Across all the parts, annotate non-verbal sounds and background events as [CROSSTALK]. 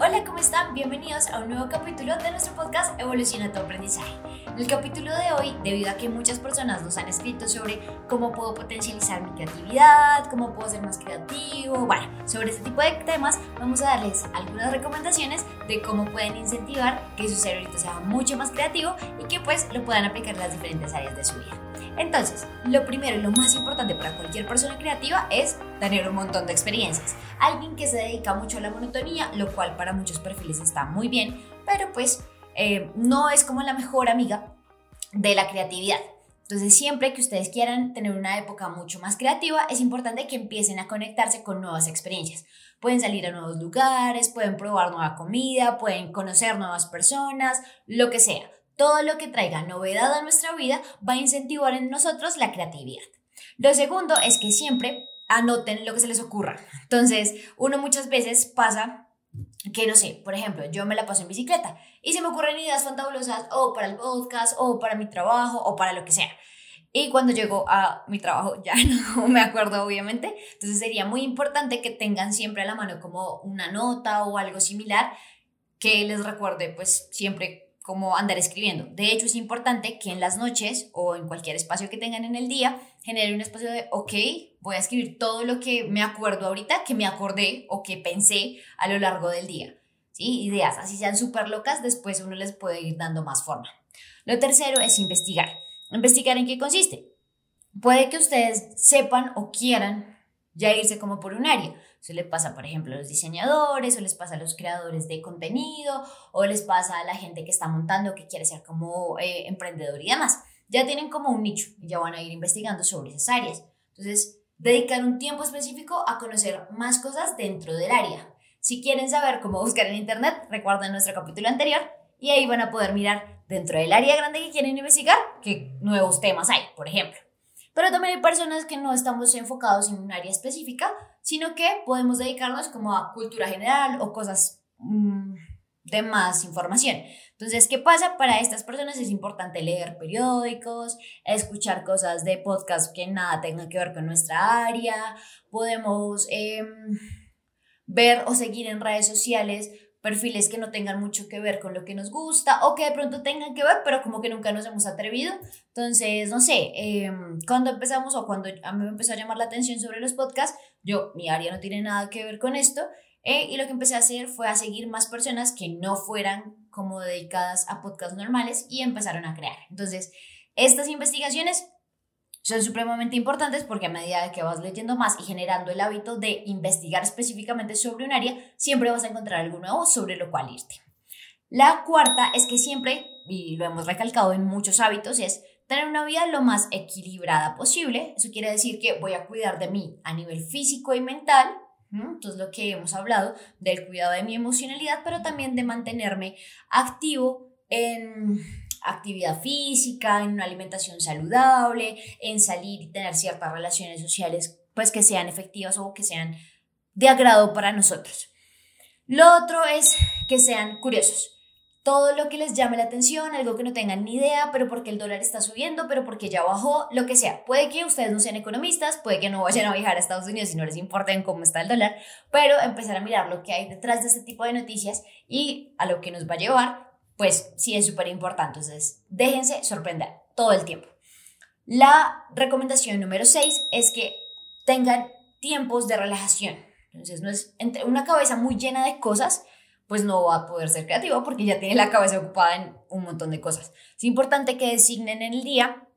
Hola, ¿cómo están? Bienvenidos a un nuevo capítulo de nuestro podcast Evoluciona tu aprendizaje. En el capítulo de hoy, debido a que muchas personas nos han escrito sobre cómo puedo potencializar mi creatividad, cómo puedo ser más creativo, bueno, sobre este tipo de temas, vamos a darles algunas recomendaciones de cómo pueden incentivar que su cerebrito sea mucho más creativo y que pues lo puedan aplicar en las diferentes áreas de su vida. Entonces, lo primero y lo más importante para cualquier persona creativa es tener un montón de experiencias. Alguien que se dedica mucho a la monotonía, lo cual para muchos perfiles está muy bien, pero pues eh, no es como la mejor amiga de la creatividad. Entonces, siempre que ustedes quieran tener una época mucho más creativa, es importante que empiecen a conectarse con nuevas experiencias. Pueden salir a nuevos lugares, pueden probar nueva comida, pueden conocer nuevas personas, lo que sea todo lo que traiga novedad a nuestra vida va a incentivar en nosotros la creatividad. Lo segundo es que siempre anoten lo que se les ocurra. Entonces, uno muchas veces pasa que, no sé, por ejemplo, yo me la paso en bicicleta y se me ocurren ideas fantasiosas o para el podcast o para mi trabajo o para lo que sea. Y cuando llego a mi trabajo [LAUGHS] ya no me acuerdo obviamente. Entonces sería muy importante que tengan siempre a la mano como una nota o algo similar que les recuerde pues siempre como andar escribiendo. De hecho, es importante que en las noches o en cualquier espacio que tengan en el día, genere un espacio de, ok, voy a escribir todo lo que me acuerdo ahorita, que me acordé o que pensé a lo largo del día. ¿Sí? Ideas, así sean súper locas, después uno les puede ir dando más forma. Lo tercero es investigar. ¿Investigar en qué consiste? Puede que ustedes sepan o quieran ya irse como por un área. Eso le pasa, por ejemplo, a los diseñadores, o les pasa a los creadores de contenido, o les pasa a la gente que está montando, que quiere ser como eh, emprendedor y demás. Ya tienen como un nicho y ya van a ir investigando sobre esas áreas. Entonces, dedicar un tiempo específico a conocer más cosas dentro del área. Si quieren saber cómo buscar en Internet, recuerden nuestro capítulo anterior y ahí van a poder mirar dentro del área grande que quieren investigar qué nuevos temas hay, por ejemplo. Pero también hay personas que no estamos enfocados en un área específica, sino que podemos dedicarnos como a cultura general o cosas mm, de más información. Entonces, ¿qué pasa? Para estas personas es importante leer periódicos, escuchar cosas de podcast que nada tengan que ver con nuestra área, podemos em, ver o seguir en redes sociales perfiles que no tengan mucho que ver con lo que nos gusta o que de pronto tengan que ver, pero como que nunca nos hemos atrevido. Entonces, no sé, em, cuando empezamos o cuando a mí me empezó a llamar la atención sobre los podcasts, yo, mi área no tiene nada que ver con esto, eh, y lo que empecé a hacer fue a seguir más personas que no fueran como dedicadas a podcasts normales y empezaron a crear. Entonces, estas investigaciones son supremamente importantes porque a medida que vas leyendo más y generando el hábito de investigar específicamente sobre un área, siempre vas a encontrar algo nuevo sobre lo cual irte. La cuarta es que siempre, y lo hemos recalcado en muchos hábitos, es tener una vida lo más equilibrada posible. Eso quiere decir que voy a cuidar de mí a nivel físico y mental, entonces lo que hemos hablado del cuidado de mi emocionalidad, pero también de mantenerme activo en actividad física, en una alimentación saludable, en salir y tener ciertas relaciones sociales pues que sean efectivas o que sean de agrado para nosotros. Lo otro es que sean curiosos. Todo lo que les llame la atención, algo que no tengan ni idea, pero porque el dólar está subiendo, pero porque ya bajó, lo que sea. Puede que ustedes no sean economistas, puede que no vayan a viajar a Estados Unidos y no les importen cómo está el dólar, pero empezar a mirar lo que hay detrás de este tipo de noticias y a lo que nos va a llevar pues sí es súper importante. Entonces, déjense sorprender todo el tiempo. La recomendación número 6 es que tengan tiempos de relajación. Entonces, no es entre una cabeza muy llena de cosas, pues no va a poder ser creativo porque ya tiene la cabeza ocupada en un montón de cosas. Es importante que designen en el día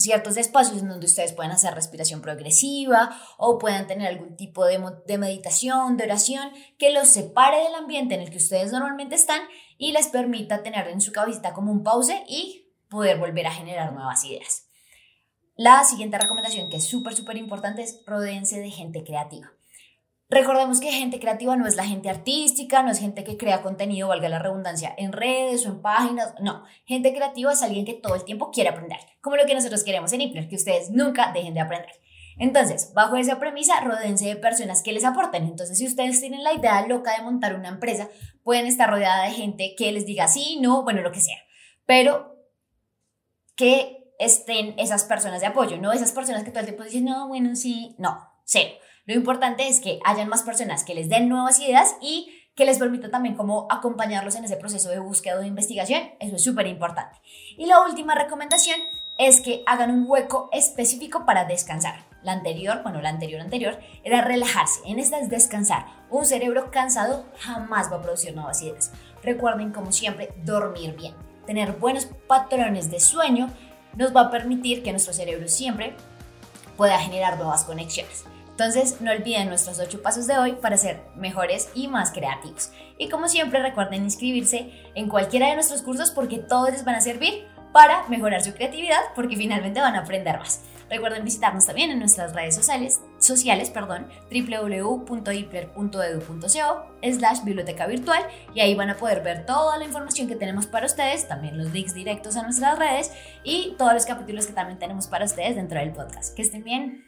ciertos espacios en donde ustedes puedan hacer respiración progresiva o puedan tener algún tipo de, de, meditación, de oración, que los separe del ambiente en el que ustedes normalmente están y les permita tener en su cabecita como un pause y poder volver a generar nuevas ideas. La siguiente recomendación que es súper, súper importante es rodeense de gente creativa. Recordemos que gente creativa no es la gente artística, no es gente que crea contenido, valga la redundancia, en redes o en páginas. No, gente creativa es alguien que todo el tiempo quiere aprender, como lo que nosotros queremos en Ipler, que ustedes nunca dejen de aprender. Entonces, bajo esa premisa, rodense de personas que les aporten. Entonces, si ustedes tienen la idea loca de montar una empresa, pueden estar rodeada de gente que les diga sí, no, bueno, lo que sea. Pero que estén esas personas de apoyo, no esas personas que todo el tiempo dicen, no, bueno, sí, no, cero. Lo importante es que hayan más personas que les den nuevas ideas y que les permita también como acompañarlos en ese proceso de búsqueda de investigación. Eso es súper importante. Y la última recomendación es que hagan un hueco específico para descansar. La anterior, bueno, la anterior anterior, era relajarse. En esta es descansar. Un cerebro cansado jamás va a producir nuevas ideas. Recuerden, como siempre, dormir bien. Tener buenos patrones de sueño nos va a permitir que nuestro cerebro siempre pueda generar nuevas conexiones. Entonces, no olviden nuestros 8 pasos de hoy para ser mejores y más creativos. Y como siempre, recuerden inscribirse en cualquiera de nuestros cursos porque todos les van a servir para mejorar su creatividad porque finalmente van a aprender más. Recuerden visitarnos también en nuestras redes sociales, sociales perdón, www.ipler.edu.co slash biblioteca virtual y ahí van a poder ver toda la información que tenemos para ustedes, también los links directos a nuestras redes y todos los capítulos que también tenemos para ustedes dentro del podcast. Que estén bien.